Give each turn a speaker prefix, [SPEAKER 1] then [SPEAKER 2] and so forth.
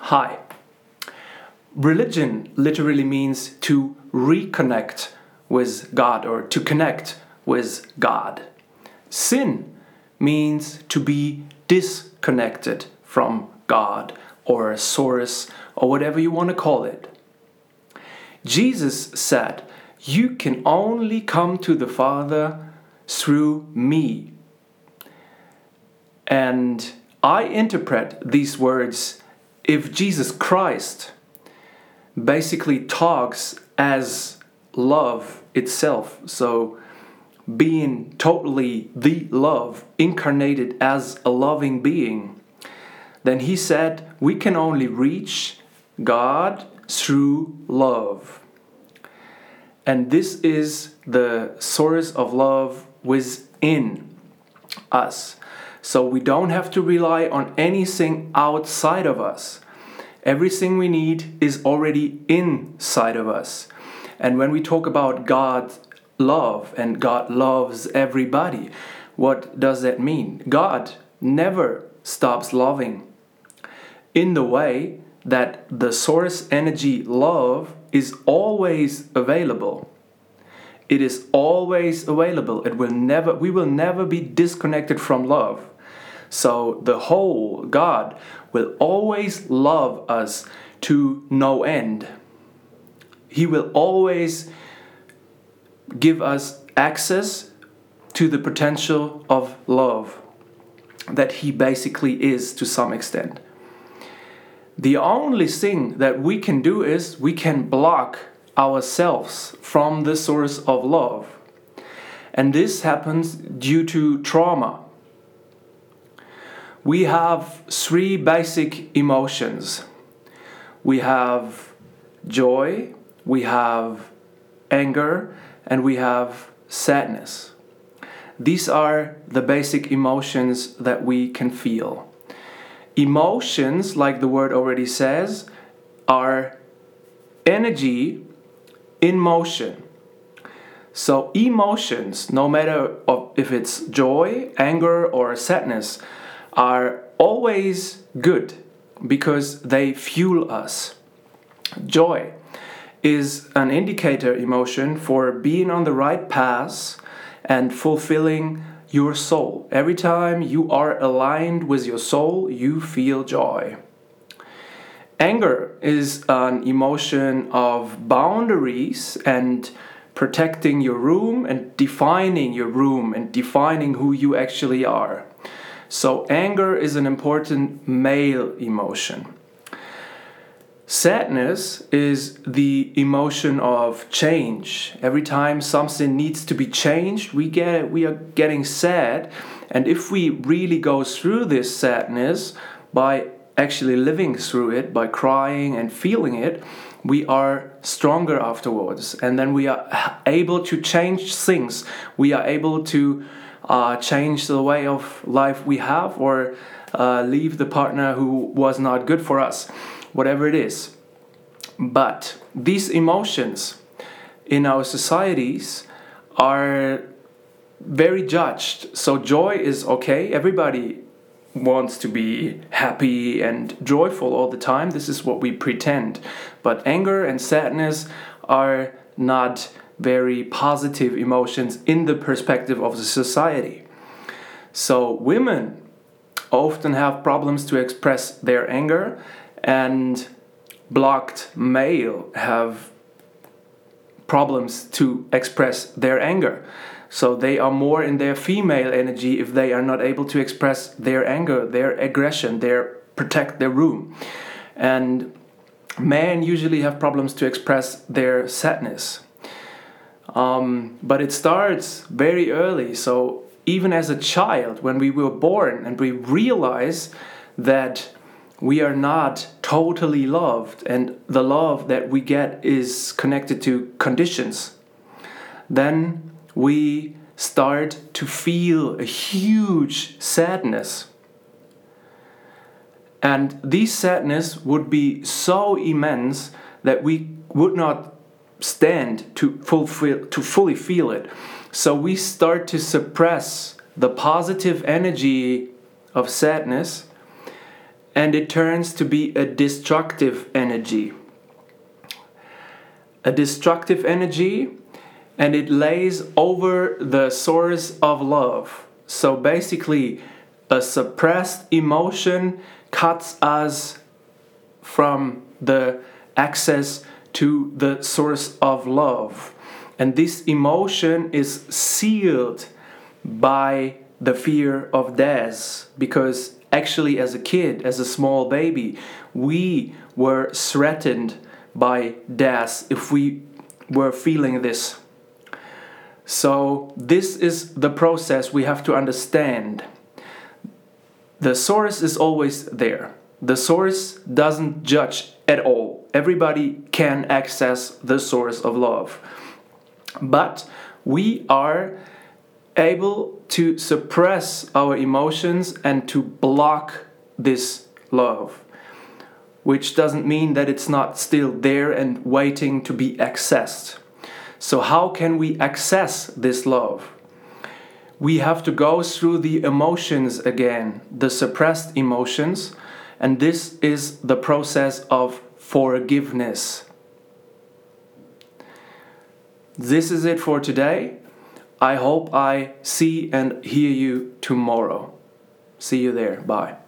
[SPEAKER 1] Hi. Religion literally means to reconnect with God or to connect with God. Sin means to be disconnected from God or a source or whatever you want to call it. Jesus said, You can only come to the Father through me. And I interpret these words if Jesus Christ basically talks as love itself, so being totally the love incarnated as a loving being, then he said we can only reach God through love. And this is the source of love within us. So we don't have to rely on anything outside of us. Everything we need is already inside of us. And when we talk about God's love and God loves everybody, what does that mean? God never stops loving in the way that the source energy love is always available it is always available it will never we will never be disconnected from love so the whole God will always love us to no end. He will always give us access to the potential of love that He basically is to some extent. The only thing that we can do is we can block ourselves from the source of love. And this happens due to trauma we have three basic emotions we have joy, we have anger, and we have sadness. These are the basic emotions that we can feel. Emotions, like the word already says, are energy in motion. So, emotions, no matter if it's joy, anger, or sadness, are always good because they fuel us. Joy is an indicator emotion for being on the right path and fulfilling your soul. Every time you are aligned with your soul, you feel joy. Anger is an emotion of boundaries and protecting your room and defining your room and defining who you actually are. So, anger is an important male emotion. Sadness is the emotion of change. Every time something needs to be changed, we get we are getting sad, and if we really go through this sadness by actually living through it, by crying and feeling it, we are stronger afterwards, and then we are able to change things. We are able to uh, change the way of life we have or uh, leave the partner who was not good for us, whatever it is. But these emotions in our societies are very judged. So joy is okay. Everybody wants to be happy and joyful all the time. This is what we pretend. But anger and sadness are not very positive emotions in the perspective of the society. So, women often have problems to express their anger, and blocked male have problems to express their anger. So they are more in their female energy if they are not able to express their anger, their aggression, their protect their room. And men usually have problems to express their sadness. Um, but it starts very early. So even as a child, when we were born and we realize that we are not totally loved and the love that we get is connected to conditions, then we start to feel a huge sadness. And this sadness would be so immense that we would not stand to fulfill to fully feel it so we start to suppress the positive energy of sadness and it turns to be a destructive energy. A destructive energy and it lays over the source of love. So basically, a suppressed emotion cuts us from the access to the source of love. And this emotion is sealed by the fear of death because actually, as a kid, as a small baby, we were threatened by death if we were feeling this. So, this is the process we have to understand. The source is always there. The source doesn't judge at all. Everybody can access the source of love. But we are able to suppress our emotions and to block this love. Which doesn't mean that it's not still there and waiting to be accessed. So, how can we access this love? We have to go through the emotions again, the suppressed emotions, and this is the process of forgiveness. This is it for today. I hope I see and hear you tomorrow. See you there. Bye.